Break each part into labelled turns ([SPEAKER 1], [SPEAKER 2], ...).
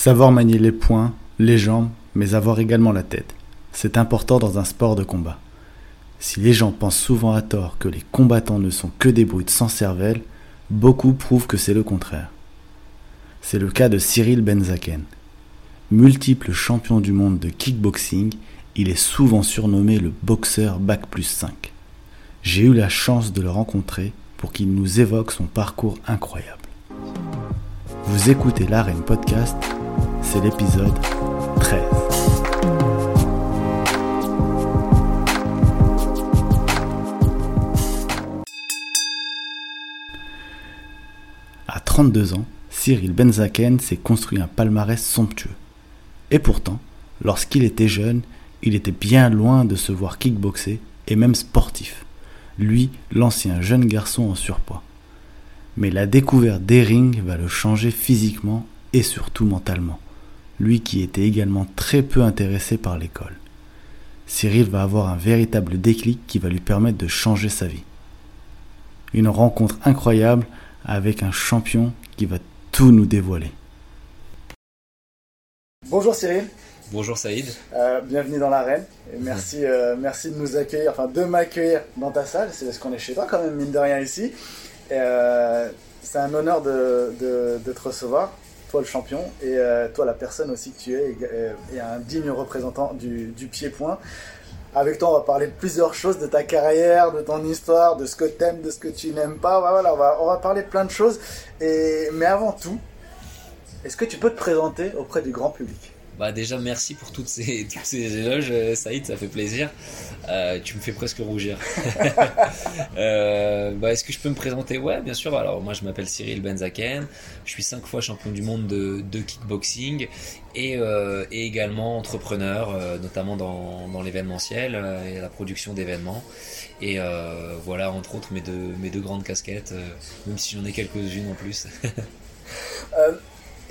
[SPEAKER 1] Savoir manier les poings, les jambes, mais avoir également la tête. C'est important dans un sport de combat. Si les gens pensent souvent à tort que les combattants ne sont que des brutes sans cervelle, beaucoup prouvent que c'est le contraire. C'est le cas de Cyril Benzaken. Multiple champion du monde de kickboxing, il est souvent surnommé le boxeur Bac plus 5. J'ai eu la chance de le rencontrer pour qu'il nous évoque son parcours incroyable. Vous écoutez l'Arène Podcast, c'est l'épisode 13. À 32 ans, Cyril Benzaken s'est construit un palmarès somptueux. Et pourtant, lorsqu'il était jeune, il était bien loin de se voir kickboxer et même sportif. Lui, l'ancien jeune garçon en surpoids. Mais la découverte des rings va le changer physiquement et surtout mentalement. Lui qui était également très peu intéressé par l'école. Cyril va avoir un véritable déclic qui va lui permettre de changer sa vie. Une rencontre incroyable avec un champion qui va tout nous dévoiler.
[SPEAKER 2] Bonjour Cyril.
[SPEAKER 3] Bonjour Saïd.
[SPEAKER 2] Euh, bienvenue dans l'arène. Et merci, euh, merci de nous accueillir, enfin de m'accueillir dans ta salle. C'est parce qu'on est chez toi quand même, mine de rien ici. Euh, c'est un honneur de, de, de, te recevoir, toi le champion, et toi la personne aussi que tu es, et, et un digne représentant du, du pied-point. Avec toi, on va parler de plusieurs choses, de ta carrière, de ton histoire, de ce que tu aimes, de ce que tu n'aimes pas. Voilà, on va, on va parler de plein de choses. Et, mais avant tout, est-ce que tu peux te présenter auprès du grand public?
[SPEAKER 3] Bah déjà merci pour toutes ces, toutes ces éloges, euh, Saïd, ça fait plaisir. Euh, tu me fais presque rougir. euh, bah, Est-ce que je peux me présenter? Ouais, bien sûr. Alors moi je m'appelle Cyril Benzaken, je suis cinq fois champion du monde de, de kickboxing et, euh, et, également entrepreneur, euh, notamment dans, dans l'événementiel et la production d'événements. Et euh, voilà, entre autres, mes deux, mes deux grandes casquettes, même si j'en ai quelques-unes en plus.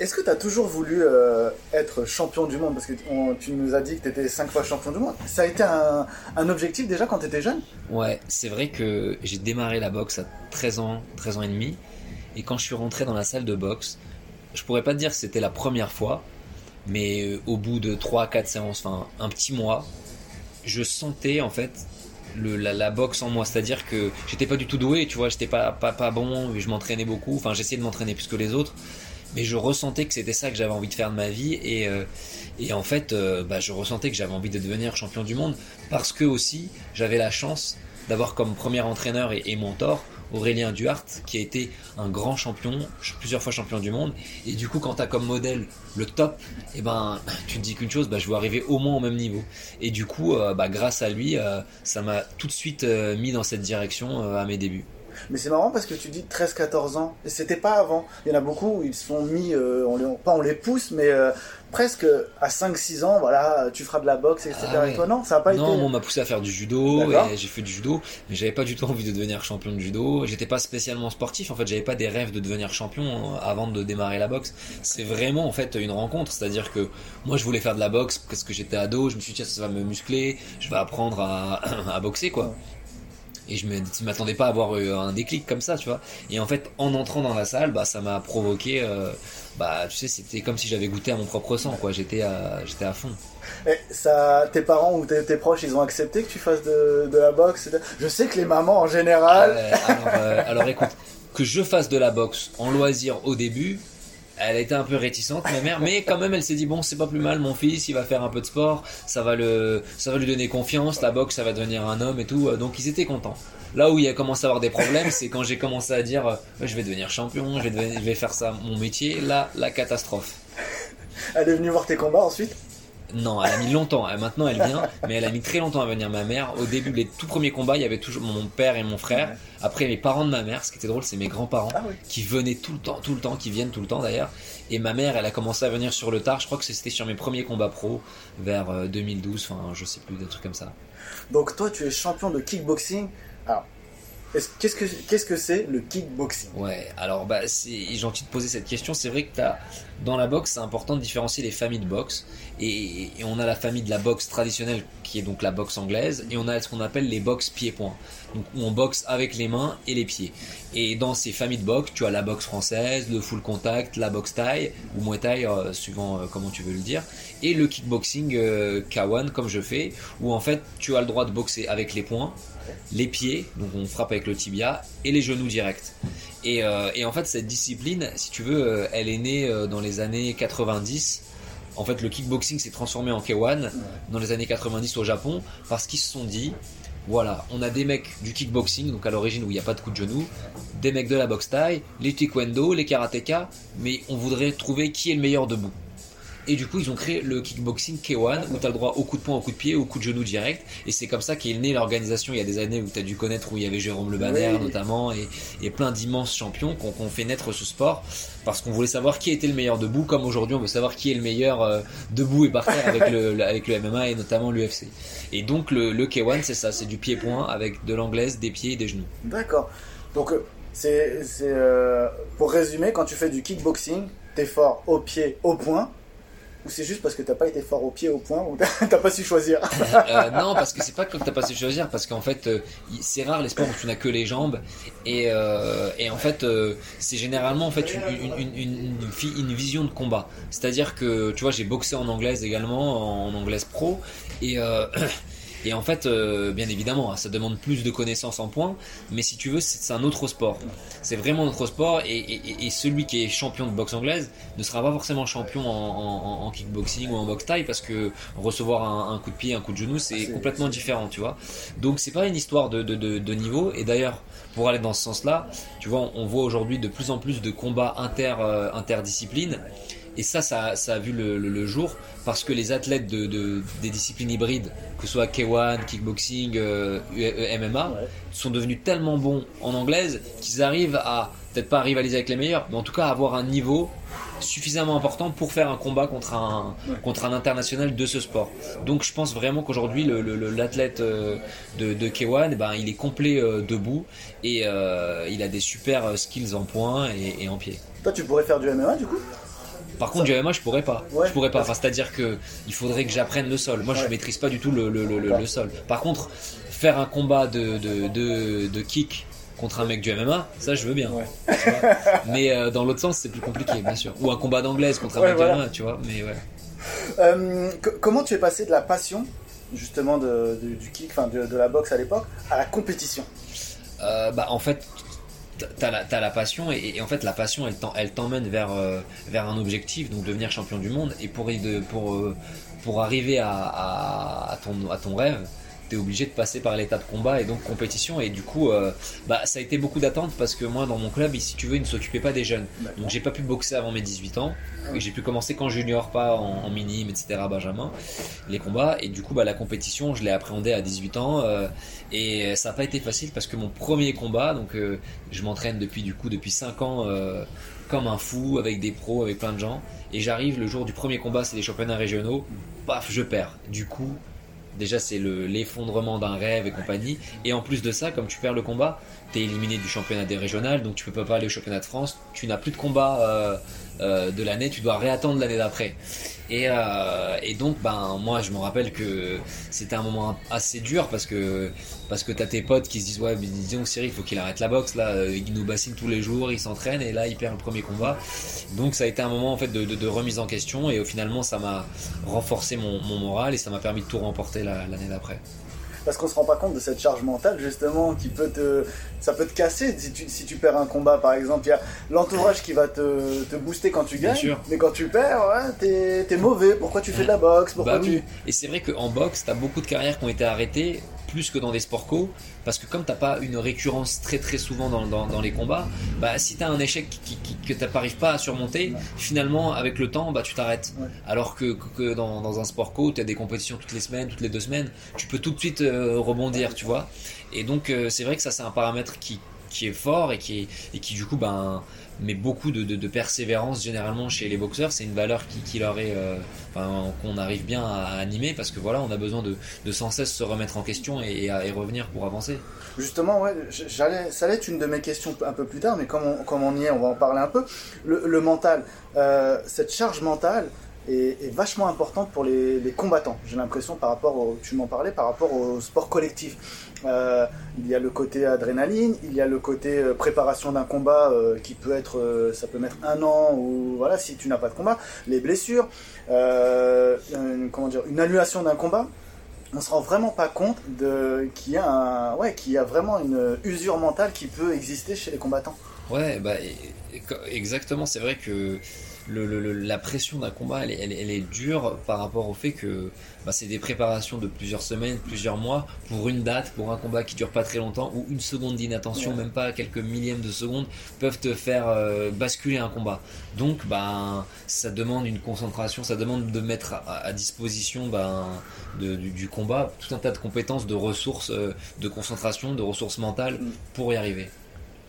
[SPEAKER 2] Est-ce que tu as toujours voulu euh, être champion du monde? Parce que tu nous as dit que tu étais 5 fois champion du monde. Ça a été un, objectif déjà quand tu étais jeune?
[SPEAKER 3] Ouais, c'est vrai que j'ai démarré la boxe à 13 ans, 13 ans et demi. Et quand je suis rentré dans la salle de boxe, je pourrais pas te dire que c'était la première fois, mais euh, au bout de 3-4 séances, enfin un petit mois, je sentais en fait la, boxe en moi. C'est-à-dire que j'étais pas du tout doué, tu vois, j'étais pas, pas, pas bon, je m'entraînais beaucoup, enfin j'essayais de m'entraîner plus que les autres mais je ressentais que c'était ça que j'avais envie de faire de ma vie et, euh, en fait euh, bah, je ressentais que j'avais envie de devenir champion du monde parce que aussi j'avais la chance d'avoir comme premier entraîneur et, mentor Aurélien Duhart qui a été un grand champion plusieurs fois champion du monde. Et du coup quand tu as comme modèle le top et eh ben tu te dis qu'une chose bah, je veux arriver au moins au même niveau. Et du coup euh, bah, grâce à lui ça m'a tout de suite mis dans cette direction à mes débuts
[SPEAKER 2] mais c'est marrant parce que tu dis 13-14 ans. Et c'était pas avant. Il y en a beaucoup où ils se sont mis, euh, on les, pas on les pousse, mais euh, presque à 5-6 ans, voilà, tu feras de la boxe, etc.
[SPEAKER 3] Ah ouais.
[SPEAKER 2] Et toi, non, ça a pas
[SPEAKER 3] non,
[SPEAKER 2] été.
[SPEAKER 3] on m'a poussé à faire du judo, et j'ai fait du judo, mais j'avais pas du tout envie de devenir champion de judo. J'étais pas spécialement sportif, en fait, j'avais pas des rêves de devenir champion avant de démarrer la boxe. C'est vraiment, en fait, une rencontre. C'est-à-dire que moi, je voulais faire de la boxe parce que j'étais ado, je me suis dit, ça va me muscler, je vais apprendre à, à boxer, quoi. Et je ne m'attendais pas à avoir un déclic comme ça, tu vois. Et en fait, en entrant dans la salle, bah, ça m'a provoqué, euh, bah, tu sais, c'était comme si j'avais goûté à mon propre sang, quoi. J'étais à, j'étais à fond.
[SPEAKER 2] Et ça, tes parents ou tes, tes, proches, ils ont accepté que tu fasses de, de la boxe Je sais que les mamans, en général...
[SPEAKER 3] Euh, alors, euh, alors écoute, que je fasse de la boxe en loisir au début, elle était un peu réticente, ma mère, mais quand même, elle s'est dit bon, c'est pas plus mal, mon fils, il va faire un peu de sport, ça va le, ça va lui donner confiance, la boxe, ça va devenir un homme et tout, donc ils étaient contents. Là où il a commencé à avoir des problèmes, c'est quand j'ai commencé à dire, euh, je vais devenir champion, je vais, devenir, je vais faire ça mon métier. Là, la catastrophe.
[SPEAKER 2] Elle est venue voir tes combats ensuite?
[SPEAKER 3] Non, elle a mis longtemps. Maintenant, elle vient, mais elle a mis très longtemps à venir. Ma mère, au début, les tout premiers combats, il y avait toujours mon père et mon frère. Après, les parents de ma mère, ce qui était drôle, c'est mes grands-parents
[SPEAKER 2] ah oui.
[SPEAKER 3] qui venaient tout le temps, tout le temps, qui viennent tout le temps d'ailleurs. Et ma mère, elle a commencé à venir sur le tard. Je crois que c'était sur mes premiers combats pro vers 2012, enfin, je sais plus, des trucs comme ça.
[SPEAKER 2] Donc, toi, tu es champion de kickboxing. Alors, Qu'est-ce que c'est le kickboxing?
[SPEAKER 3] Ouais, alors bah c'est gentil de poser cette question. C'est vrai que as, dans la boxe, c'est important de différencier les familles de boxe. Et, on a la famille de la boxe traditionnelle qui est donc la boxe anglaise, et on a ce qu'on appelle les boxes pieds-points. donc on boxe avec les mains et les pieds. Et dans ces familles de boxe, tu as la boxe française, le full contact, la boxe thaï ou muay thai, euh, suivant euh, comment tu veux le dire, et le kickboxing euh, K1 comme je fais, où en fait tu as le droit de boxer avec les poings, les pieds, donc on frappe avec le tibia, et les genoux directs. Et, et en fait cette discipline, si tu veux, elle est née dans les années 90 en fait, le kickboxing s'est transformé en K1 dans les années 90 au Japon parce qu'ils se sont dit voilà, on a des mecs du kickboxing, donc à l'origine où il n'y a pas de coup de genou, des mecs de la boxe taille, les taekwondo, les karatéka, mais on voudrait trouver qui est le meilleur debout. Et du coup, ils ont créé le kickboxing K1 où tu as le droit au coup de poing, au coup de pied, au coup de genou direct. Et c'est comme ça qu'est née l'organisation il y a des années où tu as dû connaître où il y avait Jérôme Le Banner notamment et, plein d'immenses champions qui ont, fait naître ce sport parce qu'on voulait savoir qui était le meilleur debout, comme aujourd'hui on veut savoir qui est le meilleur euh, debout et par terre avec le, avec le MMA et notamment l'UFC. Et donc le, le K1 c'est ça, c'est du pied-point avec de l'anglaise, des pieds et des genoux.
[SPEAKER 2] D'accord. Donc euh, c'est euh, pour résumer, quand tu fais du kickboxing, t'es fort au pied, au point ou c'est juste parce que t'as pas été fort au pied au point ou t'as pas su choisir
[SPEAKER 3] euh, Non, parce que c'est pas que t'as pas su choisir, parce qu'en fait, euh, c'est rare les sports où tu n'as que les jambes. Et, euh, en fait, c'est généralement en fait une, une, vision de combat. C'est-à-dire que, tu vois, j'ai boxé en anglaise également, en anglaise pro. Et. Et en fait, euh, bien évidemment, ça demande plus de connaissances en points, mais si tu veux, c'est un autre sport. C'est vraiment un autre sport, et, celui qui est champion de boxe anglaise ne sera pas forcément champion en, kickboxing ou en boxe taille, parce que recevoir un, coup de pied, un coup de genou, c'est complètement différent, tu vois. Donc c'est pas une histoire de, de niveau, et d'ailleurs, pour aller dans ce sens-là, tu vois, on voit aujourd'hui de plus en plus de combats inter, euh, interdisciplines. Et ça, ça, a vu le, jour parce que les athlètes de, des disciplines hybrides, que ce soit K1, kickboxing, euh, MMA, sont devenus tellement bons en anglaise qu'ils arrivent à, peut-être pas rivaliser avec les meilleurs, mais en tout cas à avoir un niveau suffisamment important pour faire un combat contre un, contre un international de ce sport. Donc je pense vraiment qu'aujourd'hui l'athlète euh, de, de K1, eh ben, il est complet euh, debout et il a des super skills en poing et, et en pied.
[SPEAKER 2] Toi tu pourrais faire du MMA du coup?
[SPEAKER 3] Par contre, du MMA, je pourrais pas. je pourrais pas. Enfin, c'est-à-dire que il faudrait que j'apprenne le sol. Moi, je maîtrise pas du tout le, le, le, sol. Par contre, faire un combat de, de, de, de kick contre un mec du MMA, ça je veux bien. mais euh, dans l'autre sens, c'est plus compliqué, bien sûr. Ou un combat d'anglaise contre un mec du MMA, tu vois. Mais ouais.
[SPEAKER 2] Euh, comment tu es passé de la passion, justement, de, du kick, enfin de, la boxe à l'époque, à la compétition?
[SPEAKER 3] Euh, bah, en fait, t'as la, as la passion et, en fait la passion elle t'emmène vers, euh, vers un objectif donc devenir champion du monde. Et pour, euh, arriver à ton rêve t'es obligé de passer par l'état de combat et donc compétition. Et du coup euh, bah, ça a été beaucoup d'attente parce que moi dans mon club si tu veux il ne s'occupait pas des jeunes. Donc j'ai pas pu boxer avant mes 18 ans. Et j'ai pu commencer qu'en junior pas en, minime etc benjamin les combats. Et du coup bah, la compétition je l'ai appréhendé à 18 ans euh, et ça n'a pas été facile parce que mon premier combat donc euh, je m'entraîne depuis du coup depuis 5 ans comme un fou avec des pros avec plein de gens. Et j'arrive le jour du premier combat c'est les championnats régionaux. Paf je perds. Du coup Déjà, c'est l'effondrement d'un rêve et compagnie. Et en plus de ça, comme tu perds le combat, tu es éliminé du championnat des régionales, donc tu peux pas aller au championnat de France. Tu n'as plus de combat euh, de l'année, tu dois réattendre l'année d'après. Et, euh, et, donc, ben, moi, je me rappelle que c'était un moment assez dur parce que parce que t'as tes potes qui se disent ouais, mais disons Cyril, il faut qu'il arrête la boxe là, euh, il nous bassine tous les jours, il s'entraîne et là, il perd le premier combat. Donc, ça a été un moment en fait de, de, remise en question et au finalement, ça m'a renforcé mon, moral et ça m'a permis de tout remporter l'année d'après
[SPEAKER 2] parce qu'on se rend pas compte de cette charge mentale justement qui peut te ça peut te casser. Si tu, si tu perds un combat par exemple il y a l'entourage qui va te, te, booster quand tu gagnes. mais quand tu perds ouais, t'es es mauvais. Pourquoi tu fais de la boxe? Pourquoi
[SPEAKER 3] bah tu... et c'est vrai qu'en boxe t'as beaucoup de carrières qui ont été arrêtées plus que dans des sports co parce que comme t'as pas une récurrence très très souvent dans, dans, les combats bah si t'as un échec qui, qui, que t'arrives pas à surmonter finalement avec le temps bah tu t'arrêtes. Alors que, que dans, dans, un sport co t'as des compétitions toutes les semaines toutes les deux semaines tu peux tout de suite euh, rebondir tu vois. Et donc euh, c'est vrai que ça c'est un paramètre qui qui est fort et qui, et qui du coup ben, met beaucoup de, persévérance généralement chez les boxeurs. C'est une valeur qui, leur est, euh, qu'on arrive bien à animer parce que voilà, on a besoin de, sans cesse se remettre en question et, revenir pour avancer.
[SPEAKER 2] Justement, ouais, ça allait être une de mes questions un peu plus tard, mais comme on, on y est, on va en parler un peu. Le, mental, euh, cette charge mentale, est, vachement importante pour les, combattants. J'ai l'impression par rapport tu m'en parlais, par rapport au sport collectif. Euh, il y a le côté adrénaline, il y a le côté euh, préparation d'un combat euh, qui peut être, ça peut mettre un an ou voilà si tu n'as pas de combat, les blessures, une, comment dire, une annulation d'un combat. On se rend vraiment pas compte de qu'il y a ouais, qu'il y a vraiment une usure mentale qui peut exister chez les combattants.
[SPEAKER 3] Ouais, bah exactement. C'est vrai que la pression d'un combat, elle, est dure par rapport au fait que bah, c'est des préparations de plusieurs semaines, plusieurs mois pour une date, pour un combat qui dure pas très longtemps, ou une seconde d'inattention, même pas quelques millièmes de seconde, peuvent te faire euh, basculer un combat. Donc, bah, ça demande une concentration, ça demande de mettre à, disposition bah, du, combat tout un tas de compétences, de ressources, euh, de concentration, de ressources mentales mm. pour y arriver.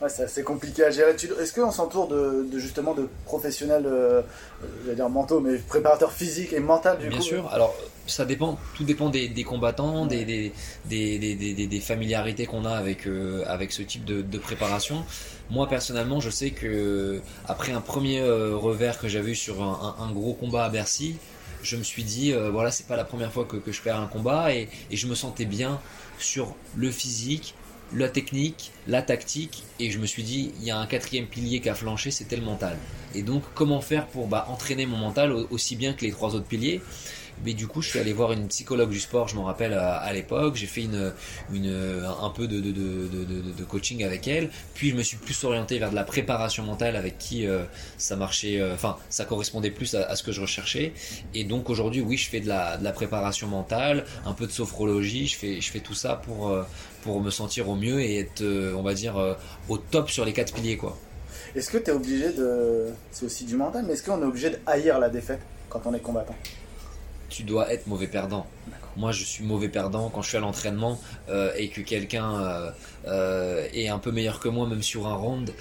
[SPEAKER 2] Ouais, c'est assez compliqué à gérer. Est-ce qu'on s'entoure de, justement de professionnels, euh, je vais dire mentaux, mais préparateurs physiques et mentaux du
[SPEAKER 3] Bien sûr. Alors ça dépend, tout dépend des, combattants, des, des, des, familiarités qu'on a avec euh, avec ce type de, préparation. Moi personnellement, je sais que après un premier euh, revers que j'avais eu sur un, gros combat à Bercy, je me suis dit voilà c'est pas la première fois que, que je perds un combat et, et je me sentais bien sur le physique, la technique, la tactique, et je me suis dit, il y a un quatrième pilier qui a flanché, c'était le mental. Et donc, comment faire pour bah, entraîner mon mental aussi bien que les trois autres piliers? Mais du coup, je suis allé voir une psychologue du sport, je m'en rappelle à, l'époque. J'ai fait un peu de, coaching avec elle. Puis je me suis plus orienté vers de la préparation mentale avec qui euh, ça marchait, euh, enfin, ça correspondait plus à, ce que je recherchais. Et donc aujourd'hui, oui, je fais de la, préparation mentale, un peu de sophrologie. Je fais, tout ça pour, euh, pour me sentir au mieux et être, on va dire, au top sur les quatre piliers.
[SPEAKER 2] Est-ce que tu es obligé de. C'est aussi du mental, mais est-ce qu'on est obligé de haïr la défaite quand on est combattant?
[SPEAKER 3] Tu dois être mauvais perdant. Moi, je suis mauvais perdant quand je suis à l'entraînement euh, et que quelqu'un euh, euh, est un peu meilleur que moi, même sur un round,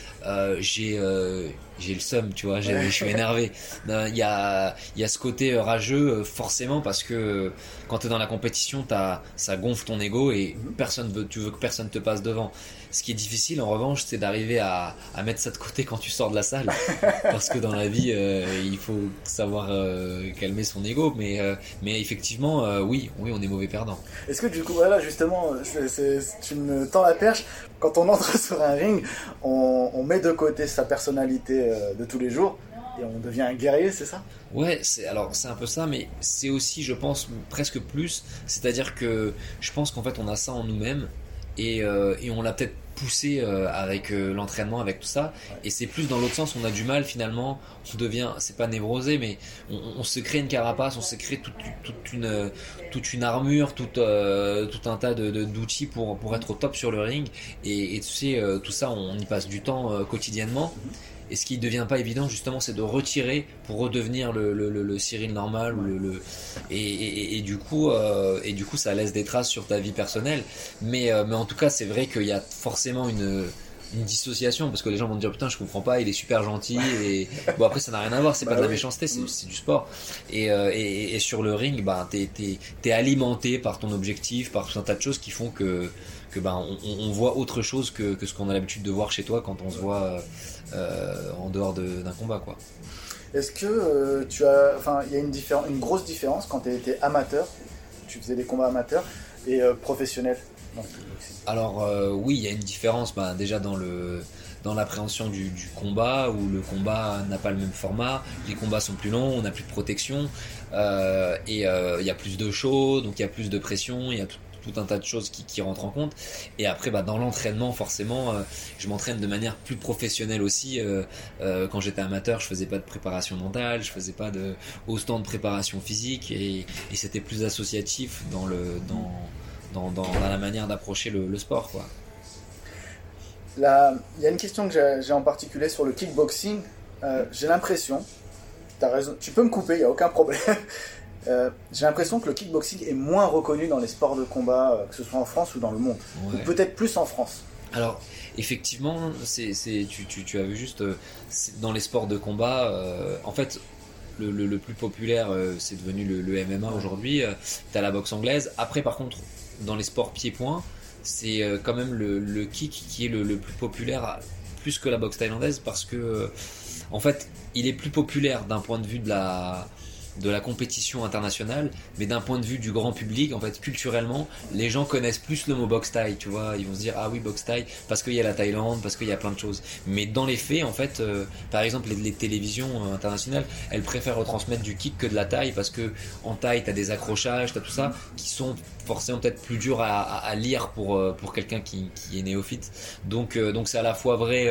[SPEAKER 3] j'ai j'ai le seum, tu vois, je suis énervé. Il y a, y a ce côté rageux, forcément, parce que quand tu es dans la compétition, as, ça gonfle ton ego et mhm. personne veut, tu veux que personne te passe devant. Ce qui est difficile, en revanche, c'est d'arriver à, à, mettre ça de côté quand tu sors de la salle. parce que dans la vie, il faut savoir calmer son ego. Mais, mais effectivement, oui, oui, on est mauvais perdant.
[SPEAKER 2] Est-ce que du coup, voilà, justement, tu me tends la perche. Quand on entre sur un ring, on, met de côté sa personnalité euh, de tous les jours et on devient un guerrier, c'est ça?
[SPEAKER 3] Ouais, c'est alors c'est un peu ça, mais c'est aussi, je pense, presque plus. C'est-à-dire que je pense qu'en fait, on a ça en nous-mêmes et, euh, et on l'a peut-être poussé euh, avec euh, l'entraînement, avec tout ça. Et c'est plus dans l'autre sens, on a du mal finalement, on devient, c'est pas névrosé, mais on, se crée une carapace, on se crée toute, toute une, toute une armure, tout, tout un tas de, d'outils pour, pour être au top sur le ring. Et, et tu sais, tout ça, on y passe du temps quotidiennement. Et ce qui ne devient pas évident, justement, c'est de retirer pour redevenir le, le, le, Cyril normal. Ou le, et, et, du coup, euh, et du coup, ça laisse des traces sur ta vie personnelle. Mais, euh, mais en tout cas, c'est vrai qu'il y a forcément une, une dissociation parce que les gens vont dire putain je comprends pas il est super gentil et bon après ça n'a rien à voir c'est pas de la bah méchanceté c'est du sport et, euh, et, et, sur le ring bah t'es es, alimenté par ton objectif par tout un tas de choses qui font que que ben on, on voit autre chose que, que ce qu'on a l'habitude de voir chez toi quand on se voit en dehors d'un combat quoi.
[SPEAKER 2] Est-ce que euh, tu as, enfin, il y a une, une grosse différence quand tu étais amateur, tu faisais des combats amateurs et euh, professionnels?
[SPEAKER 3] Alors oui, il y a une différence, bah, déjà dans le dans l'appréhension du, combat où le combat n'a pas le même format, les combats sont plus longs, on n'a plus de protection et il y a plus de show, donc il y a plus de pression, il y a tout, un tas de choses qui, rentrent en compte. Et après, bah, dans l'entraînement, forcément, euh, je m'entraîne de manière plus professionnelle aussi. Euh, euh, quand j'étais amateur, je faisais pas de préparation mentale, je faisais pas de haut stand de préparation physique, et, c'était plus associatif dans le dans, dans, la manière d'approcher le, sport, quoi.
[SPEAKER 2] il y a une question que j'ai en particulier sur le kickboxing. j'ai l'impression, tu peux me couper, il n'y a aucun problème. Euh, j'ai l'impression que le kickboxing est moins reconnu dans les sports de combat, euh, que ce soit en France ou dans le monde. Ou peut-être plus en France.
[SPEAKER 3] Alors, effectivement, c'est, tu, tu, tu, as vu juste, euh, dans les sports de combat, en fait, le, le, plus populaire, c'est devenu le, MMA aujourd'hui. tu as la boxe anglaise. Après, par contre, dans les sports pieds-points, c'est quand même le, kick qui est le, plus populaire, plus que la boxe thaïlandaise, parce que, en fait, il est plus populaire d'un point de vue de la de la compétition internationale, mais d'un point de vue du grand public, en fait, culturellement, les gens connaissent plus le mot box Thai, tu vois. Ils vont se dire, ah oui, box Thai, parce qu'il y a la Thaïlande, parce qu'il y a plein de choses. Mais dans les faits, en fait, euh, par exemple, les, télévisions euh, internationales, elles préfèrent retransmettre du kick que de la taille, parce que en taille, t'as des accrochages, t'as tout ça, qui sont forcément peut-être plus dur à, lire pour, euh, pour quelqu'un qui, est néophyte. Donc donc c'est à la fois vrai,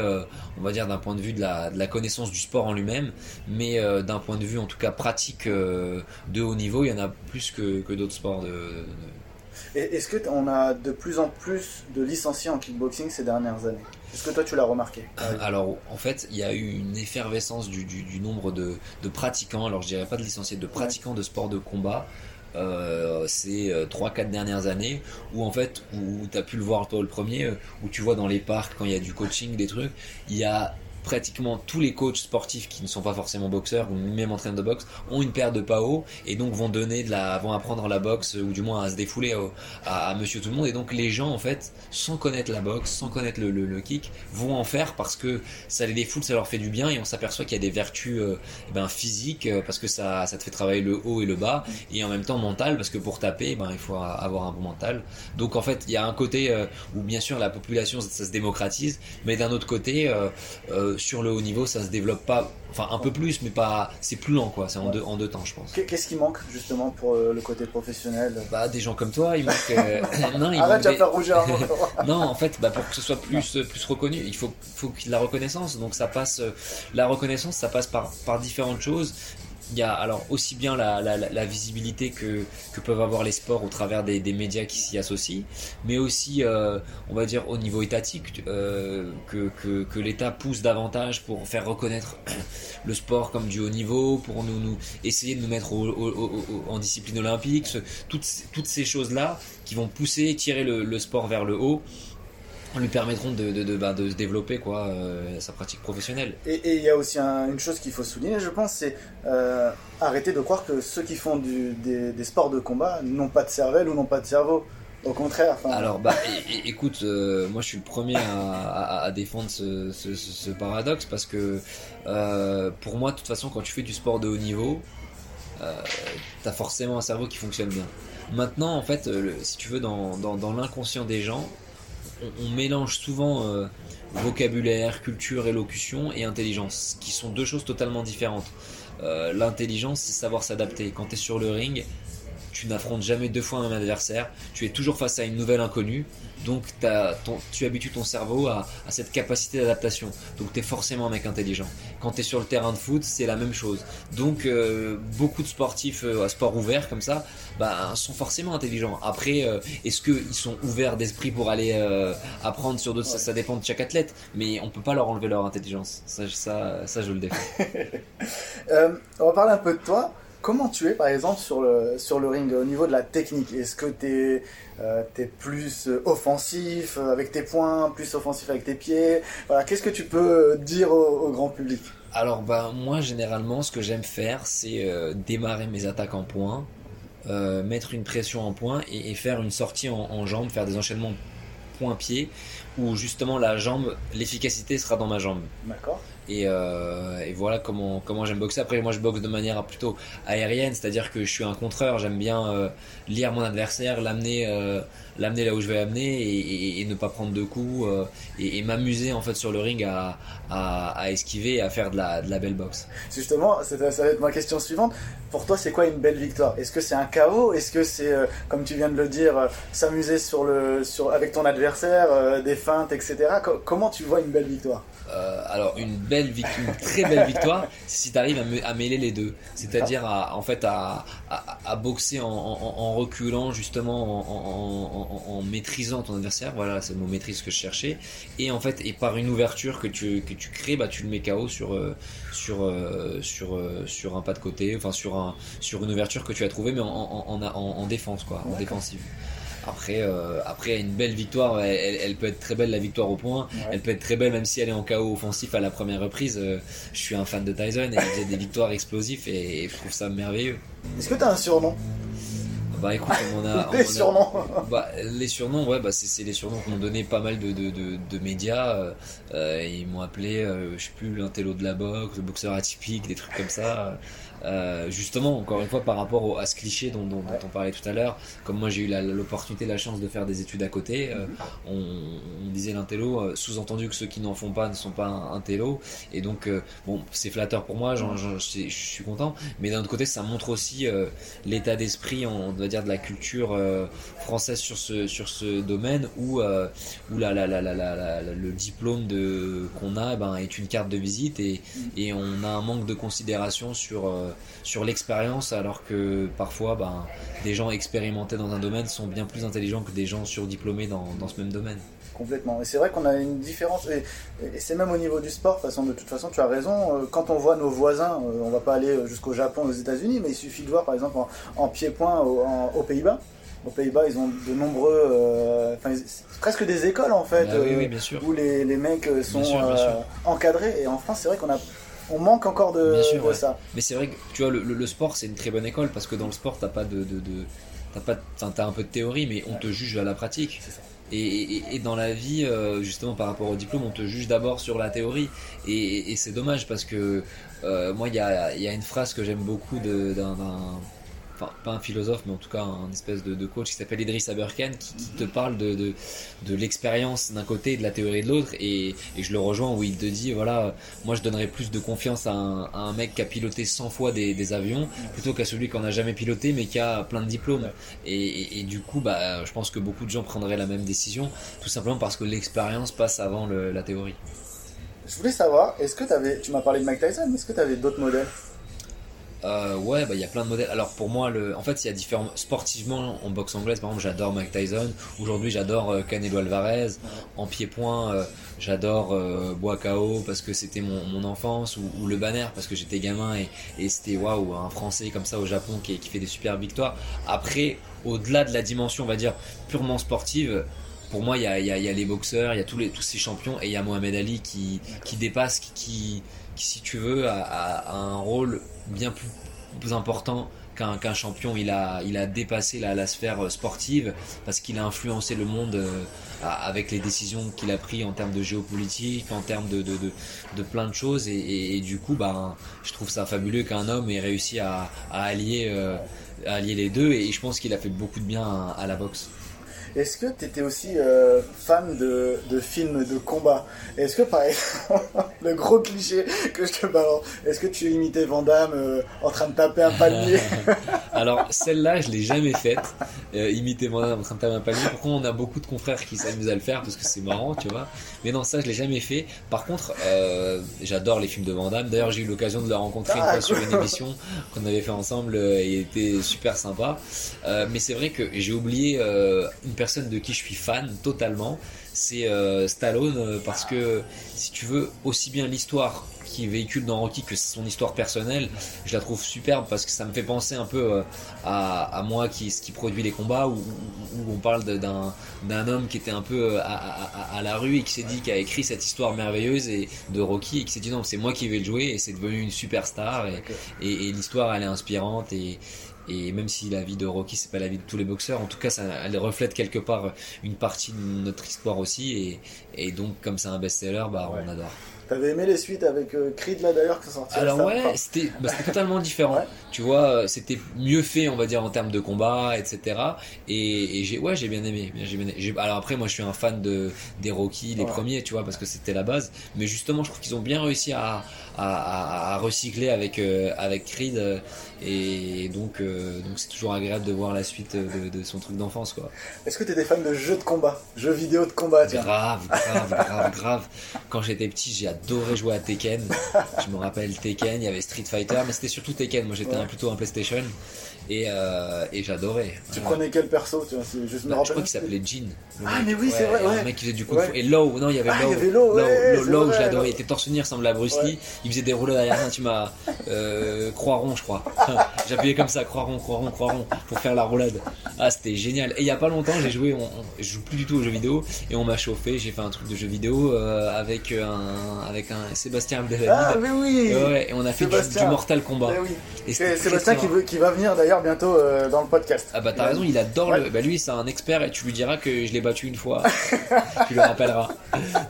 [SPEAKER 3] on va dire d'un point de vue de la, connaissance du sport en lui-même, mais d'un point de vue en tout cas pratique de haut niveau, il y en a plus que, que d'autres sports de,
[SPEAKER 2] Est-ce qu'on a de plus en plus de licenciés en kickboxing ces dernières années? Est-ce que toi tu l'as remarqué?
[SPEAKER 3] Alors en fait, il y a eu une effervescence du, du, nombre de, de, pratiquants, alors je dirais pas de licenciés, de pratiquants de sport de combat. Euh, ces 3-4 euh, dernières années où en fait où tu as pu le voir toi le premier euh, où tu vois dans les parcs quand il y a du coaching des trucs il y a pratiquement tous les coachs sportifs qui ne sont pas forcément boxeurs ou même entraîneurs de boxe ont une paire de PAO et donc vont donner de la, vont apprendre la boxe ou du moins à se défouler à, Monsieur tout le monde et donc les gens en fait sans connaître la boxe, sans connaître le, le, kick, vont en faire parce que ça les défoule, ça leur fait du bien et on s'aperçoit qu'il y a des vertus euh, ben, physiques euh, parce que ça, ça te fait travailler le haut et le bas et en même temps mental parce que pour taper, ben, il faut avoir un bon mental. Donc en fait il y a un côté euh, où bien sûr la population ça, se démocratise, mais d'un autre côté sur le haut niveau, ça se développe pas, enfin un peu plus, mais pas, c'est plus lent quoi. C'est en deux en deux temps, je pense.
[SPEAKER 2] Qu'est-ce qui manque justement pour euh, le côté professionnel?
[SPEAKER 3] Bah des gens comme toi, il manque. Euh,
[SPEAKER 2] non, il Arrête, manque rougir.
[SPEAKER 3] non, en fait, bah, pour que ce soit plus plus reconnu, il faut faut qu'il la reconnaissance. Donc ça passe, la reconnaissance, ça passe par par différentes choses il y a alors aussi bien la, la, la visibilité que, que, peuvent avoir les sports au travers des, des médias qui s'y associent, mais aussi, euh, on va dire, au niveau étatique, euh, que, que, que l'État pousse davantage pour faire reconnaître le sport comme du haut niveau, pour nous, essayer de nous mettre en discipline olympique, toutes, toutes ces choses-là qui vont pousser, tirer le, sport vers le haut lui permettront de, de, de, bah, de se développer quoi, euh, sa pratique professionnelle.
[SPEAKER 2] Et il y a aussi une chose qu'il faut souligner, je pense, c'est euh, arrêter de croire que ceux qui font des, sports de combat n'ont pas de cervelle ou n'ont pas de cerveau. Au contraire.
[SPEAKER 3] Alors, bah, écoute, euh, moi je suis le premier à, défendre ce, paradoxe parce que pour moi, de toute façon, quand tu fais du sport de haut niveau, tu as forcément un cerveau qui fonctionne bien. Maintenant, en fait, si tu veux, dans, l'inconscient des gens, on, mélange souvent euh, vocabulaire, culture, élocution et intelligence, qui sont deux choses totalement différentes. Euh, l'intelligence, c'est savoir s'adapter. Quand tu es sur le ring, tu n'affrontes jamais deux fois un même adversaire, tu es toujours face à une nouvelle inconnue, donc tu habitues ton cerveau à, cette capacité d'adaptation. Donc tu es forcément un mec intelligent. Quand tu es sur le terrain de foot, c'est la même chose. Donc euh, beaucoup de sportifs euh, à sport ouvert comme ça bah, sont forcément intelligents. Après, euh, est-ce qu'ils sont ouverts d'esprit pour aller apprendre sur d'autres? Ça, dépend de chaque athlète, mais on peut pas leur enlever leur intelligence. Ça, ça je le défends.
[SPEAKER 2] on va parler un peu de toi. Comment tu es par exemple sur le, sur le ring au niveau de la technique? Est-ce que tu es, euh, plus offensif avec tes poings, plus offensif avec tes pieds? Voilà, Qu'est-ce que tu peux dire au, grand public?
[SPEAKER 3] Alors bah, moi généralement ce que j'aime faire c'est euh, démarrer mes attaques en points, euh, mettre une pression en points et, faire une sortie en, en jambe, faire des enchaînements point-pied où justement la jambe, l'efficacité sera dans ma jambe.
[SPEAKER 2] D'accord.
[SPEAKER 3] Euh, et, voilà comment, comment j'aime boxer. Après, moi je boxe de manière plutôt aérienne, c'est-à-dire que je suis un contreur, j'aime bien euh, lire mon adversaire, l'amener euh, l'amener là où je vais l'amener et, ne pas prendre de coups et, m'amuser en fait sur le ring à, à, esquiver et à faire de la, de la belle boxe.
[SPEAKER 2] Justement, ça va être ma question suivante. Pour toi, c'est quoi une belle victoire? Est-ce que c'est un chaos? Est-ce que c'est, comme tu viens de le dire, s'amuser sur le, sur, avec ton adversaire, des feintes, etc. comment tu vois une belle victoire?
[SPEAKER 3] Euh, alors une belle victoire, une très belle victoire, si tu arrives à, mêler les deux, c'est-à-dire en fait à, à, boxer en, reculant justement en, maîtrisant ton adversaire, voilà c'est le mot maîtrise que je cherchais, et en fait et par une ouverture que tu que tu crées, bah tu le mets KO sur euh, sur euh, sur sur un pas de côté, enfin sur un sur une ouverture que tu as trouvé mais en, en, défense quoi, en défensive. Après, euh, après une belle victoire, elle, peut être très belle la victoire au point. Elle peut être très belle même si elle est en chaos offensif à la première reprise. Euh, je suis un fan de Tyson et il faisait des victoires explosives et, je trouve ça merveilleux.
[SPEAKER 2] Est-ce que tu as un surnom?
[SPEAKER 3] Bah écoute, on a.
[SPEAKER 2] les surnoms
[SPEAKER 3] bah, Les surnoms, ouais, bah, c'est les surnoms qu'on donné pas mal de, de, de, médias. Euh, ils m'ont appelé, je sais plus, l'intello de la boxe, le boxeur atypique, des trucs comme ça. Euh, justement, encore une fois, par rapport à ce cliché dont, on parlait tout à l'heure, comme moi j'ai eu l'opportunité, la, chance de faire des études à côté, euh, on, disait l'intello, euh, sous-entendu que ceux qui n'en font pas ne sont pas un, télo, et donc bon, c'est flatteur pour moi, je suis content, mais d'un autre côté, ça montre aussi l'état d'esprit, on va dire, de la culture française sur ce, sur ce domaine où, où la, la, le diplôme qu'on a ben, est une carte de visite et, et on a un manque de considération sur sur l'expérience, alors que parfois, ben, des gens expérimentés dans un domaine sont bien plus intelligents que des gens surdiplômés dans, dans ce même domaine.
[SPEAKER 2] Complètement. Et c'est vrai qu'on a une différence, et, c'est même au niveau du sport, façon, de toute façon, tu as raison, euh, quand on voit nos voisins, euh, on va pas aller jusqu'au Japon, aux États-Unis, mais il suffit de voir par exemple en, pied-point aux Pays-Bas. Aux Pays-Bas, ils ont de nombreux, euh, presque des écoles en fait,
[SPEAKER 3] bah bien sûr.
[SPEAKER 2] où les, les mecs sont encadrés. Et en France, c'est vrai qu'on a on manque encore de, ça.
[SPEAKER 3] Mais c'est vrai que tu vois, le, sport c'est une très bonne école parce que dans le sport t'as pas de, de, t'as pas, t'as un peu de théorie, mais on te juge à la pratique. Et, dans la vie, euh, justement par rapport au diplôme, on te juge d'abord sur la théorie. Et, c'est dommage parce que euh, moi, il y a, y a, une phrase que j'aime beaucoup d'un enfin pas un philosophe, mais en tout cas un espèce de, coach qui s'appelle Idriss Aberkan, qui, te parle de, de, de l'expérience d'un côté et de la théorie de l'autre, et, et, je le rejoins où il te dit, voilà, moi je donnerais plus de confiance à un, à un mec qui a piloté 100 fois des, des avions, plutôt qu'à celui qui en a jamais piloté, mais qui a plein de diplômes. Et, et, du coup, bah, je pense que beaucoup de gens prendraient la même décision, tout simplement parce que l'expérience passe avant le, la théorie.
[SPEAKER 2] Je voulais savoir, est-ce que tu avais, tu m'as parlé de Mike Tyson, est-ce que tu avais d'autres modèles?
[SPEAKER 3] Euh, ouais, bah il y a plein de modèles. Alors pour moi, le, en fait, il y a différents. Sportivement, en boxe anglaise, par exemple, j'adore Mike Tyson. Aujourd'hui, j'adore euh, Canelo Alvarez. En pied-point, euh, j'adore euh, Boakao parce que c'était mon, enfance ou, le Banner parce que j'étais gamin et, et c'était waouh, un Français comme ça au Japon qui, qui fait des super victoires. Après, au-delà de la dimension, on va dire purement sportive, pour moi, il y a, les boxeurs, il y a tous, les, ces champions et il y a Mohamed Ali qui, dépasse, qui, si tu veux, a, un rôle bien plus, important qu'un champion. Il a, dépassé la, sphère sportive parce qu'il a influencé le monde euh, avec les décisions qu'il a prises en termes de géopolitique, en termes de, de, plein de choses. Et, du coup, bah, je trouve ça fabuleux qu'un homme ait réussi à, à allier, euh, à allier les deux. Et je pense qu'il a fait beaucoup de bien à la boxe.
[SPEAKER 2] Est-ce que tu étais aussi euh, fan de, de, films de combat? Est-ce que, par exemple, le gros cliché que je te balance, est-ce que tu imitais Van euh, en train de taper un palmier?
[SPEAKER 3] Alors, celle-là, je l'ai jamais faite. Euh, imiter Van en train de taper un palmier. Pourquoi on a beaucoup de confrères qui s'amusent à le faire? Parce que c'est marrant, tu vois. Mais non, ça, je l'ai jamais fait. Par contre, j'adore les films de Van D'ailleurs, j'ai eu l'occasion de le rencontrer une ah, fois sur une émission qu'on avait fait ensemble et il était super sympa. mais c'est vrai que j'ai oublié une personne de qui je suis fan totalement, c'est euh, Stallone euh, parce que si tu veux aussi bien l'histoire qui véhicule dans Rocky que son histoire personnelle, je la trouve superbe parce que ça me fait penser un peu euh, à, moi qui, qui produit les combats où, on parle d'un homme qui était un peu à, la rue et qui s'est dit qui a écrit cette histoire merveilleuse et de Rocky et qui s'est dit non c'est moi qui vais le jouer et c'est devenu une superstar et, et l'histoire elle est inspirante et, et même si la vie de Rocky, c'est pas la vie de tous les boxeurs, en tout cas, ça, elle reflète quelque part une partie de notre histoire aussi. Et, et donc, comme c'est un best-seller, bah, on adore.
[SPEAKER 2] T'avais aimé les suites avec euh, Creed là d'ailleurs qui sont sortis
[SPEAKER 3] Alors ouais, bah, c'était totalement différent. Tu vois, c'était mieux fait, on va dire en termes de combat, etc. Et, et j'ai ouais, j'ai bien aimé. Bien, alors après, moi, je suis un fan de des Rocky, les premiers, tu vois, parce que c'était la base. Mais justement, je trouve qu'ils ont bien réussi à, à, à, recycler avec euh, avec Creed. Et donc, donc c'est toujours agréable de voir la suite de, de son truc d'enfance, quoi.
[SPEAKER 2] Est-ce que tu étais fan de jeux de combat, jeux vidéo de combat
[SPEAKER 3] Grave, grave, grave, grave. Quand j'étais petit, j'ai adoré jouer à Tekken. Je me rappelle Tekken, il y avait Street Fighter, mais c'était surtout Tekken. Moi j'étais plutôt un PlayStation et, euh, et j'adorais.
[SPEAKER 2] Tu prenais quel perso tu vois,
[SPEAKER 3] juste bah, Je crois qu'il s'appelait Jin.
[SPEAKER 2] Ah, mais oui, c'est vrai.
[SPEAKER 3] Ouais. mec qui faisait du coup Et Low, non, il y avait ah, Low. Low, je l'adorais. Il était torse nu, ressemblait à Bruce Lee. Il faisait des rouleaux derrière. Tu m'as. Euh, croix rond, je crois. J'appuyais comme ça, rond, croix rond, pour faire la roulade. Ah, c'était génial. Et il y a pas longtemps, j'ai joué. je joue plus du tout aux jeux vidéo et on m'a chauffé. J'ai fait un truc de jeu vidéo euh, avec un avec un Sébastien Abdelhamid.
[SPEAKER 2] Ah, mais oui
[SPEAKER 3] Et ouais, et on a fait du, Mortal Kombat.
[SPEAKER 2] Oui.
[SPEAKER 3] Et
[SPEAKER 2] Sébastien qui,
[SPEAKER 3] marrant.
[SPEAKER 2] veut- qui va venir d'ailleurs bientôt euh, dans le podcast.
[SPEAKER 3] Ah bah t'as raison, il adore
[SPEAKER 2] Ouais.
[SPEAKER 3] le. Bah lui c'est un expert et tu lui diras que je l'ai battu une fois. tu le rappelleras.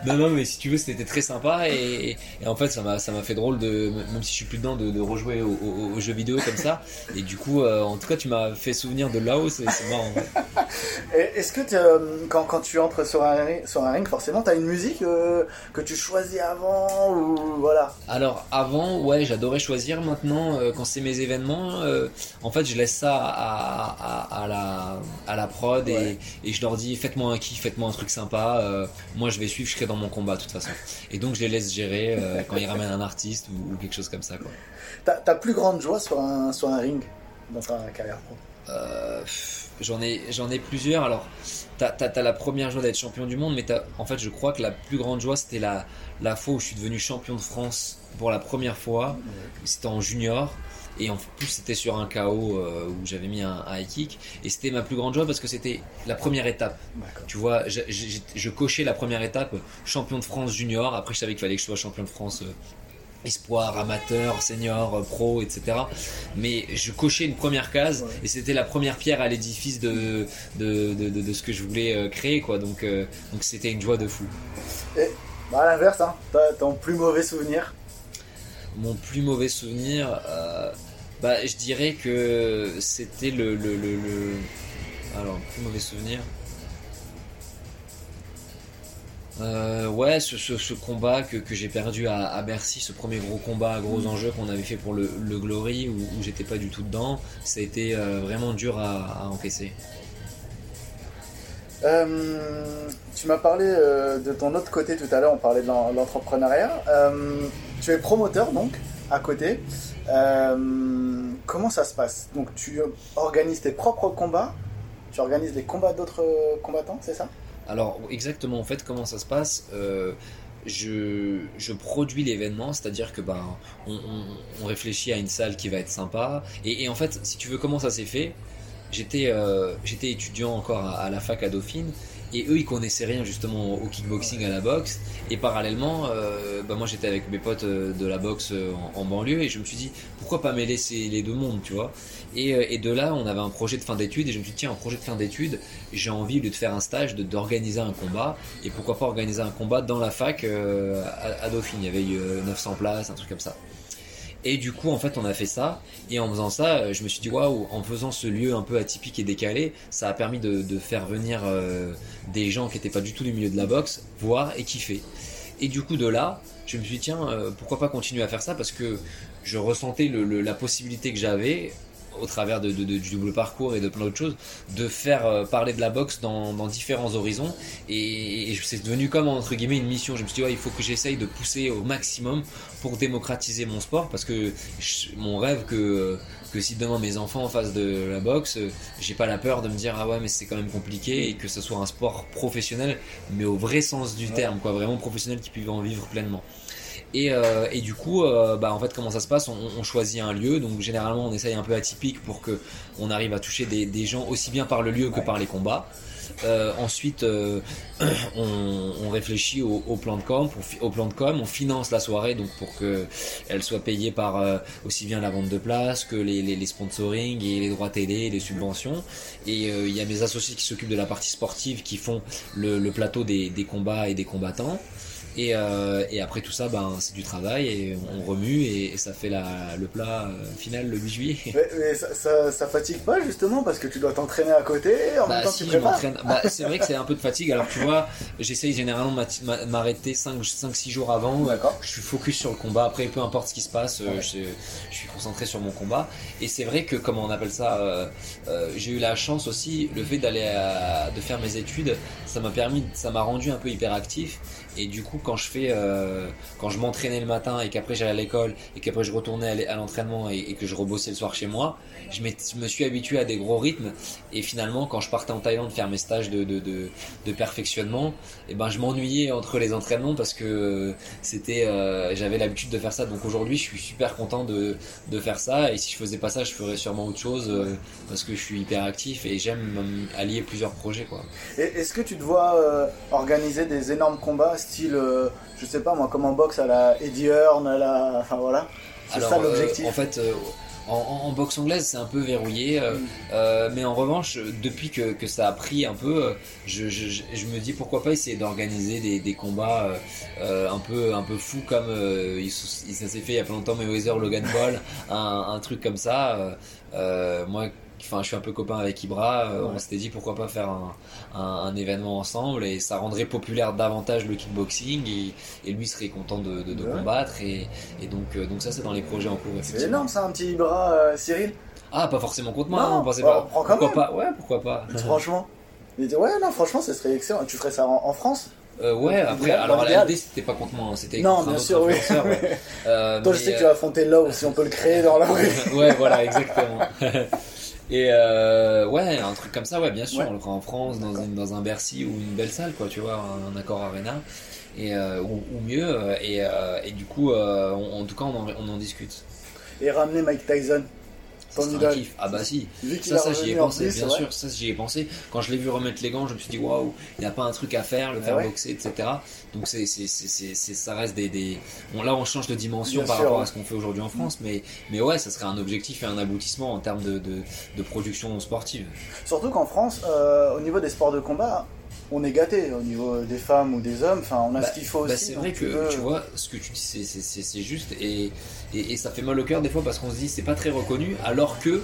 [SPEAKER 3] Non non mais si tu veux c'était très sympa et, et en fait ça m'a ça m'a fait drôle de même si je suis plus dedans de, de rejouer aux, aux- aux jeux vidéo comme ça et du coup euh, en tout cas tu m'as fait souvenir de là-haut c'est c'est marrant.
[SPEAKER 2] Est-ce que euh, quand, quand tu entres sur un, ring- sur un ring, forcément, tu as une musique euh, que tu choisis avant ou voilà
[SPEAKER 3] Alors avant, ouais, j'adorais choisir. Maintenant, quand c'est mes événements, en fait, je laisse ça à, à, à la, à la prod
[SPEAKER 2] Ouais.
[SPEAKER 3] et, et je leur dis faites-moi un kiff, faites-moi un truc sympa. moi, je vais suivre, je serai dans mon combat de toute façon. Et donc, je les laisse gérer quand ils ramènent un artiste ou, ou quelque chose comme ça. Quoi.
[SPEAKER 2] Ta, ta plus grande joie sur un, sur un ring dans ta carrière pro?
[SPEAKER 3] Euh, j'en ai, ai plusieurs. Alors, t'as, t'as, t'as la première joie d'être champion du monde, mais en fait, je crois que la plus grande joie, c'était la, la fois où je suis devenu champion de France pour la première fois. C'était en junior. Et en plus, c'était sur un KO euh, où j'avais mis un high kick. Et c'était ma plus grande joie parce que c'était la première étape. Tu vois, je cochais la première étape, champion de France junior. Après, je savais qu'il fallait que je sois champion de France euh, espoir, amateur, senior, pro, etc. Mais je cochais une première case
[SPEAKER 2] Ouais.
[SPEAKER 3] et c'était la première pierre à l'édifice de, de, de, de- de ce que je voulais euh, créer. Quoi. Donc, euh, donc c'était une joie de fou.
[SPEAKER 2] Bah, à l'inverse, hein, ton plus mauvais souvenir
[SPEAKER 3] Mon plus mauvais souvenir, euh, bah, je dirais que c'était le, le, le, le- Alors, plus mauvais souvenir. Euh, ouais, ce, ce, ce combat que, que j'ai perdu à, à Bercy, ce premier gros combat à gros enjeux qu'on avait fait pour le, le Glory, où, où j'étais pas du tout dedans, ça a été euh, vraiment dur à, à encaisser.
[SPEAKER 2] Euh, tu m'as parlé de ton autre côté tout à l'heure, on parlait de l'en- l'entrepreneuriat. Tu es promoteur donc, à côté. Comment ça se passe? Donc tu organises tes propres combats, tu organises les combats d'autres combattants, c'est ça?
[SPEAKER 3] Alors exactement en fait comment ça se passe euh, je, je produis l'événement, c'est-à-dire que ben on, on- réfléchit à une salle qui va être sympa. Et, en fait si tu veux comment ça s'est fait j'étais euh, étudiant encore à la fac à Dauphine et eux ils connaissaient rien justement au kickboxing à la boxe. Et parallèlement euh, ben, moi j'étais avec mes potes euh, de la boxe euh, en, banlieue. Et je me suis dit pourquoi pas mêler ces, les deux mondes tu vois. Et, de là on avait un projet de fin d'études. Et je me suis dit tiens un projet de fin d'études j'ai envie de faire un stage d'organiser un combat. Et pourquoi pas organiser un combat dans la fac à, à Dauphine. Il y avait eu euh, 900 places un truc comme ça et du coup en fait on a fait ça. Et en faisant ça euh, je me suis dit waouh en faisant ce lieu un peu atypique et décalé ça a permis de, faire venir euh, des gens qui n'étaient pas du tout du milieu de la boxe voir et kiffer. Et du coup de là je me suis dit tiens euh, pourquoi pas continuer à faire ça? Parce que je ressentais la possibilité que j'avais au travers de, de- de- du double parcours et de plein d'autres choses, de faire euh, parler de la boxe dans, dans différents horizons. Et, et c'est devenu comme entre guillemets une mission. Je me suis dit, ouais, il faut que j'essaye de pousser au maximum pour démocratiser mon sport parce que je- mon rêve que, que si demain mes enfants fassent de la boxe, euh, j'ai pas la peur de me dire, ah ouais, mais c'est quand même compliqué et que ce soit un sport professionnel, mais au vrai sens du
[SPEAKER 2] Ouais.
[SPEAKER 3] terme, quoi, vraiment professionnel qui puisse en vivre pleinement. Et, euh, et du coup, euh, bah, en fait, comment ça se passe? On, on choisit un lieu, donc généralement on essaye un peu atypique pour que on arrive à toucher des, des gens aussi bien par le lieu que
[SPEAKER 2] Ouais.
[SPEAKER 3] par les combats. Euh, ensuite, on, on réfléchit au, au plan de com, on au plan de com, on finance la soirée donc pour que elle soit payée par aussi bien la vente de places que les, les, les sponsoring et les droits télé, les subventions. Et il y a mes associés qui s'occupent de la partie sportive, qui font le, le plateau des, des combats et des combattants. Et, euh, et après tout ça, ben, c'est du travail et on remue et, et ça fait la, le plat euh, final le 8 juillet.
[SPEAKER 2] Mais, mais ça, ça, ça fatigue pas justement parce que tu dois t'entraîner à côté, en même
[SPEAKER 3] Bah
[SPEAKER 2] temps
[SPEAKER 3] si
[SPEAKER 2] tu prépares.
[SPEAKER 3] m'entraîne, bah, c'est vrai que c'est un peu de fatigue. Alors tu vois, j'essaye généralement de m'arrêter 5-6 jours avant.
[SPEAKER 2] D'accord.
[SPEAKER 3] Je suis focus sur le combat. Après, peu importe ce qui se passe, euh,
[SPEAKER 2] Ouais.
[SPEAKER 3] je, je suis concentré sur mon combat. Et c'est vrai que, comment on appelle ça, euh, euh, j'ai eu la chance aussi, le fait d'aller de faire mes études, ça m'a permis, ça m'a rendu un peu hyperactif. Et du coup, quand je fais, euh, quand je m'entraînais le matin et qu'après j'allais à l'école et qu'après je retournais à l'entraînement et, que je rebossais le soir chez moi, je, me suis habitué à des gros rythmes. Et finalement, quand je partais en Thaïlande faire mes stages de, perfectionnement, et ben je m'ennuyais entre les entraînements parce que euh, c'était, euh, j'avais l'habitude de faire ça. Donc aujourd'hui, je suis super content de, faire ça. Et si je faisais pas ça, je ferais sûrement autre chose parce que je suis hyper actif et j'aime allier plusieurs projets, quoi.
[SPEAKER 2] Est-ce que tu te vois euh, organiser des énormes combats, style, euh, je sais pas moi, comme en boxe à la Eddie Hearn, à la. Enfin voilà. C'est ça
[SPEAKER 3] euh,
[SPEAKER 2] l'objectif.
[SPEAKER 3] en fait, en, en- en boxe anglaise, c'est un peu verrouillé. euh,
[SPEAKER 2] Mm.
[SPEAKER 3] euh, mais en revanche, depuis que, que ça a pris un peu, je, je, me dis pourquoi pas essayer d'organiser des, des combats euh, un peu un peu fous comme il ça s'est fait il y a pas longtemps Mayweather Logan Paul, un, un truc comme ça. moi, enfin, je suis un peu copain avec Ibra. euh,
[SPEAKER 2] Ouais.
[SPEAKER 3] On s'était dit pourquoi pas faire un, un, un événement ensemble et ça rendrait populaire davantage le kickboxing et, et lui serait content de, de, de
[SPEAKER 2] Ouais.
[SPEAKER 3] combattre et, et donc euh, donc ça c'est dans les projets en cours.
[SPEAKER 2] C'est énorme ça, un petit bras, euh, Cyril.
[SPEAKER 3] Ah, pas forcément contre moi,
[SPEAKER 2] Non,
[SPEAKER 3] non, pensez
[SPEAKER 2] bah,
[SPEAKER 3] pas. Pourquoi pas Ouais, pourquoi pas.
[SPEAKER 2] franchement. Il dit, ouais, non, franchement, ce serait excellent. Tu ferais ça en, en France?
[SPEAKER 3] Euh, ouais, après,
[SPEAKER 2] Idéal,
[SPEAKER 3] alors
[SPEAKER 2] idéal.
[SPEAKER 3] l'idée c'était pas contre moi, hein, c'était
[SPEAKER 2] Non, bien sûr, oui.
[SPEAKER 3] ouais. Euh,
[SPEAKER 2] Toi, je sais que tu vas affronter Love si on peut le créer dans la rue.
[SPEAKER 3] ouais, voilà, exactement. Et euh, ouais, un truc comme ça, ouais, bien sûr,
[SPEAKER 2] Ouais.
[SPEAKER 3] on le fera en France, dans, une, dans un Bercy ou une belle salle, quoi, tu vois, un, un accord arena, et, euh, ou, ou mieux, euh, et, et du coup, on- en tout cas, on en, on en discute.
[SPEAKER 2] Et ramener Mike Tyson.
[SPEAKER 3] Un kiff. Ah bah si, ça, ça j'y ai pensé,
[SPEAKER 2] plus,
[SPEAKER 3] bien sûr, ça j'y ai pensé. Quand je l'ai vu remettre les gants, je me suis dit waouh, il n'y a pas un truc à faire, le
[SPEAKER 2] Ah
[SPEAKER 3] faire
[SPEAKER 2] ouais.
[SPEAKER 3] boxer, etc. Donc c'est, c'est, c'est, c'est, c'est- ça reste des, des... Bon, là on change de dimension
[SPEAKER 2] Bien
[SPEAKER 3] par
[SPEAKER 2] sûr,
[SPEAKER 3] rapport
[SPEAKER 2] ouais.
[SPEAKER 3] à ce qu'on fait aujourd'hui en France, mais, mais ouais, ça serait un objectif et un aboutissement en termes de, de, de production sportive.
[SPEAKER 2] Surtout qu'en France, euh, au niveau des sports de combat, on est gâté. Au niveau des femmes ou des hommes, enfin, on a
[SPEAKER 3] Bah,
[SPEAKER 2] ce qu'il faut
[SPEAKER 3] Bah,
[SPEAKER 2] aussi.
[SPEAKER 3] c'est vrai que tu vois, ce que tu dis, c'est, c'est, c'est, c'est juste et, et, et ça fait mal au cœur des fois parce qu'on se dit c'est pas très reconnu, alors que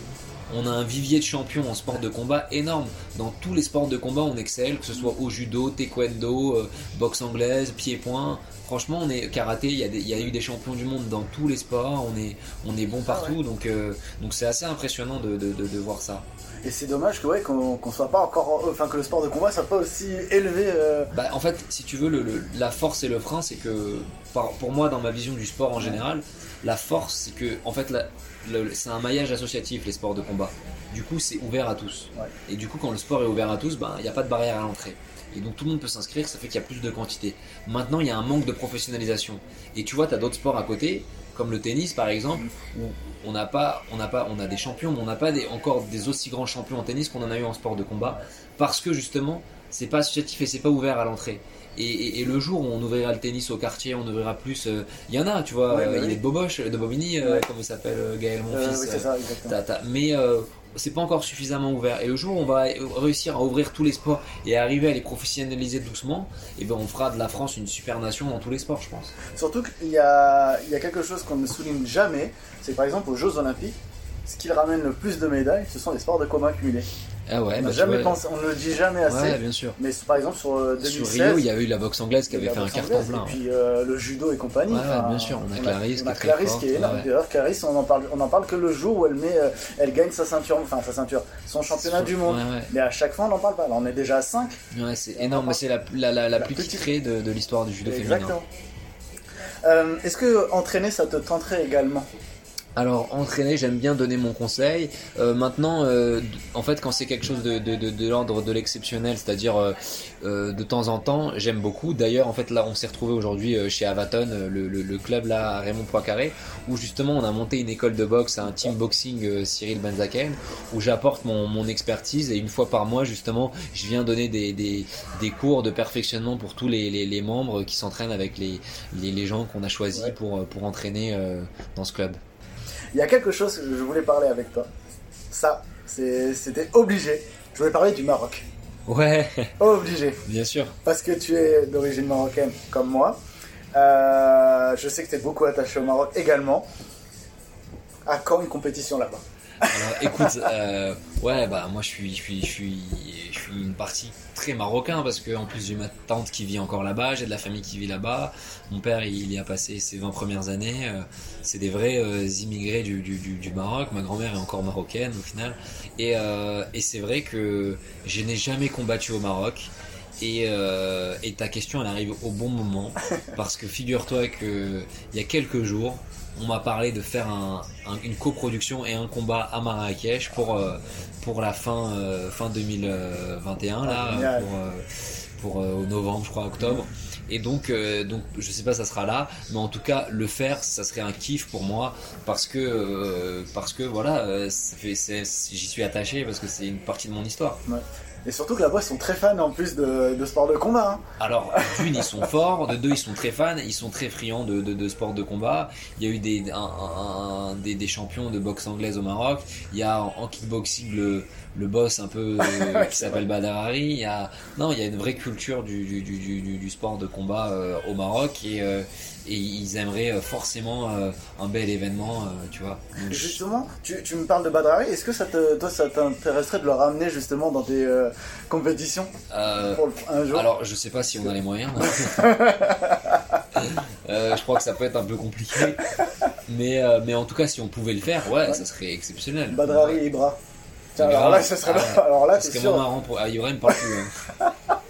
[SPEAKER 3] on a un vivier de champions en sport de combat énorme. Dans tous les sports de combat, on excelle, que ce soit au judo, taekwondo, euh, boxe anglaise, pied-point. Franchement, on est karaté. Il y, a des- il y a eu des champions du monde dans tous les sports. On est, on est bon partout. Donc, euh, donc c'est assez impressionnant de, de, de, de voir ça.
[SPEAKER 2] Et c'est dommage que ouais, qu'on soit pas encore, enfin que le sport de combat soit pas aussi élevé. euh,
[SPEAKER 3] Bah, en fait, si tu veux, le, le- la force et le frein, c'est que, pour moi, dans ma vision du sport en général, la force, c'est que, en fait, c'est un maillage associatif, les sports de combat. Du coup, c'est ouvert à tous.
[SPEAKER 2] Ouais.
[SPEAKER 3] Et du coup, quand le sport est ouvert à tous, ben, il n'y a pas de barrière à l'entrée. Et donc tout le monde peut s'inscrire, ça fait qu'il y a plus de quantité. Maintenant, il y a un manque de professionnalisation. Et tu vois, tu as d'autres sports à côté, comme le tennis par exemple, où on n'a pas, on n'a pas, on a des champions, mais on n'a pas des, encore des aussi grands champions en tennis qu'on en a eu en sport de combat, parce que justement, c'est pas associatif et c'est pas ouvert à l'entrée. Et, et- et le jour où on ouvrira le tennis au quartier, on ouvrira plus. euh, Il y en a, tu vois,
[SPEAKER 2] Ouais, bah
[SPEAKER 3] il
[SPEAKER 2] oui.
[SPEAKER 3] est de Boboche, de Bobigny, euh,
[SPEAKER 2] Ouais.
[SPEAKER 3] comment il s'appelle, euh, Gaël, mon
[SPEAKER 2] euh,
[SPEAKER 3] fils.
[SPEAKER 2] oui, ça,
[SPEAKER 3] t'as- mais c'est pas encore suffisamment ouvert. Et le jour où on va réussir à ouvrir tous les sports et arriver à les professionnaliser doucement, et ben on fera de la France une super nation dans tous les sports, je pense.
[SPEAKER 2] Surtout qu'il y a, il y a quelque chose qu'on ne souligne jamais, c'est par exemple aux Jeux Olympiques, ce qui ramène le plus de médailles, ce sont les sports de combat cumulés.
[SPEAKER 3] Ah ouais,
[SPEAKER 2] on,
[SPEAKER 3] bah,
[SPEAKER 2] n'a
[SPEAKER 3] tu
[SPEAKER 2] jamais
[SPEAKER 3] vois,
[SPEAKER 2] pensé, on ne le dit jamais assez,
[SPEAKER 3] Ouais, bien sûr.
[SPEAKER 2] mais par exemple sur euh,
[SPEAKER 3] Sur
[SPEAKER 2] 2016,
[SPEAKER 3] Rio, il y a eu la boxe anglaise qui avait fait un carton
[SPEAKER 2] anglaise,
[SPEAKER 3] plein.
[SPEAKER 2] Et puis euh, le judo et compagnie.
[SPEAKER 3] Ouais,
[SPEAKER 2] enfin,
[SPEAKER 3] bien sûr, on a Clarisse
[SPEAKER 2] on
[SPEAKER 3] qui
[SPEAKER 2] a Clarisse qui est énorme. D'ailleurs, Clarisse, on en parle, on en parle que le jour où elle met, euh, elle gagne sa ceinture, enfin sa ceinture, son championnat du monde. Mais à chaque fois, on n'en parle pas. Là, on est déjà à 5.
[SPEAKER 3] Ouais, c'est énorme, mais c'est la, la, la, la
[SPEAKER 2] La
[SPEAKER 3] plus
[SPEAKER 2] petite.
[SPEAKER 3] titrée de, de l'histoire du judo féminin.
[SPEAKER 2] Exactement. Euh, Est-ce que entraîner, ça te tenterait également?
[SPEAKER 3] Alors entraîner, j'aime bien donner mon conseil. Euh, maintenant, euh, en fait, quand c'est quelque chose de, de, de, de l'ordre de l'exceptionnel, c'est-à-dire euh, de temps en temps, j'aime beaucoup. D'ailleurs, en fait, là, on s'est retrouvé aujourd'hui euh, chez Avaton, le, le, le club là à Raymond Poincaré, où justement on a monté une école de boxe, un team boxing euh, Cyril Benzaken, où j'apporte mon, mon expertise et une fois par mois, justement, je viens donner des, des, des cours de perfectionnement pour tous les, les, les membres qui s'entraînent avec les, les, les gens qu'on a choisis
[SPEAKER 2] Ouais.
[SPEAKER 3] pour, pour entraîner euh, dans ce club.
[SPEAKER 2] Il y a quelque chose que je voulais parler avec toi. Ça, c'était obligé. Je voulais parler du Maroc.
[SPEAKER 3] Ouais,
[SPEAKER 2] Obligé.
[SPEAKER 3] bien sûr.
[SPEAKER 2] Parce que tu es d'origine marocaine comme moi. Euh, je sais que tu es beaucoup attaché au Maroc également. À quand une compétition là-bas?
[SPEAKER 3] Alors, écoute, euh, ouais, bah moi je suis, je suis, je suis, je suis une partie très marocain parce que en plus j'ai ma tante qui vit encore là-bas, j'ai de la famille qui vit là-bas. Mon père il y a passé ses 20 premières années. euh, c'est des vrais euh, immigrés du, du, du, Maroc. Ma grand-mère est encore marocaine au final. Et, euh, et c'est vrai que je n'ai jamais combattu au Maroc. Et, euh, et ta question elle arrive au bon moment parce que figure-toi que il y a quelques jours on m'a parlé de faire un- un- une coproduction et un combat à Marrakech pour, euh, pour la fin, euh, fin 2021, là,
[SPEAKER 2] Ah,
[SPEAKER 3] pour, euh, pour novembre, je crois, octobre. Et donc, euh, donc, je sais pas, ça sera là, mais en tout cas, le faire, ça serait un kiff pour moi parce que, euh, parce que voilà, euh, j'y suis attaché parce que c'est une partie de mon histoire.
[SPEAKER 2] Et surtout que là-bas, ils sont très fans en plus de, de sport de combat. hein.
[SPEAKER 3] Alors, d'une, ils sont forts, de deux, ils sont très fans, ils sont très friands de, de, de sport de combat. Il y a eu des, un- un- des, des champions de boxe anglaise au Maroc. Il y a en, en kickboxing le, le boss un peu euh, qui s'appelle Badarari. Il y a, non, il y a une vraie culture du, du, du, du, du sport de combat euh, au Maroc et, euh, et ils aimeraient euh, forcément euh, un bel événement, euh, tu vois. Donc,
[SPEAKER 2] Justement, tu, tu me parles de Badrari. Est-ce que ça te, toi, ça t'intéresserait de le ramener justement dans tes euh, compétitions
[SPEAKER 3] euh,
[SPEAKER 2] pour le- un jour?
[SPEAKER 3] Alors, je sais pas si on a les moyens. Euh, je crois que ça peut être un peu compliqué. Mais, mais en tout cas, si on pouvait le faire, ouais, ça serait exceptionnel.
[SPEAKER 2] Badrari et Ibra. Tiens,
[SPEAKER 3] Ibra.
[SPEAKER 2] alors là, ça serait
[SPEAKER 3] Ah
[SPEAKER 2] alors là,
[SPEAKER 3] Ce
[SPEAKER 2] t'es
[SPEAKER 3] serait moins
[SPEAKER 2] sûr.
[SPEAKER 3] marrant pour. Ah, parle plus. hein.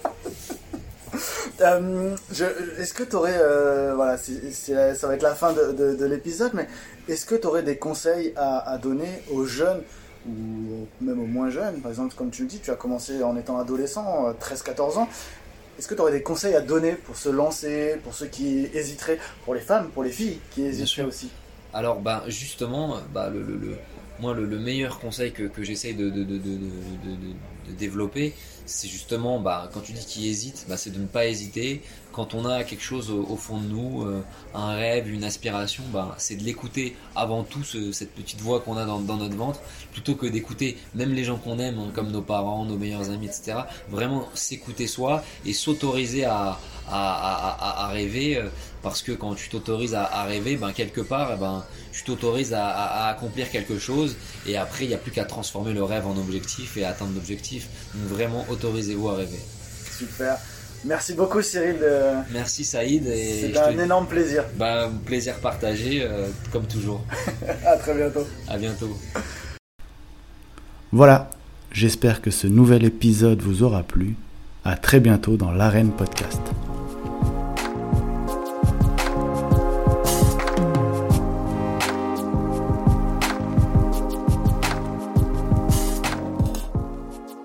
[SPEAKER 2] Euh, est-ce que tu aurais, voilà, c'est- c'est- ça va être la fin de, de- de l'épisode, mais est-ce que tu aurais des conseils à, à donner aux jeunes ou même aux moins jeunes? Par exemple, comme tu le dis, tu as commencé en étant adolescent, euh, 13-14 ans. Est-ce que tu aurais des conseils à donner pour se lancer, pour ceux qui hésiteraient, pour les femmes, pour les filles qui hésiteraient aussi?
[SPEAKER 3] Alors, bah, justement, le, le- le- moi, le, le meilleur conseil que, j'essaye de, développer, c'est justement, bah, quand tu dis qu'il hésite, bah, c'est de ne pas hésiter. Quand on a quelque chose au, fond de nous, euh, un rêve, une aspiration, bah, c'est de l'écouter avant tout, ce- cette petite voix qu'on a dans, notre ventre, plutôt que d'écouter même les gens qu'on aime, hein, comme nos parents, nos meilleurs amis, etc. Vraiment s'écouter soi et s'autoriser à rêver, euh, parce que quand tu t'autorises à, à rêver, ben, quelque part, eh ben, tu t'autorises à, à- à accomplir quelque chose et après il n'y a plus qu'à transformer le rêve en objectif et à atteindre l'objectif. Donc vraiment autorisez-vous à rêver.
[SPEAKER 2] Super. Merci beaucoup Cyril. de-
[SPEAKER 3] Merci Saïd et
[SPEAKER 2] C'est un
[SPEAKER 3] te-
[SPEAKER 2] énorme plaisir.
[SPEAKER 3] bah, plaisir partagé euh, comme toujours.
[SPEAKER 2] À très bientôt.
[SPEAKER 3] À bientôt.
[SPEAKER 1] Voilà, j'espère que ce nouvel épisode vous aura plu. À très bientôt dans l'Arène Podcast.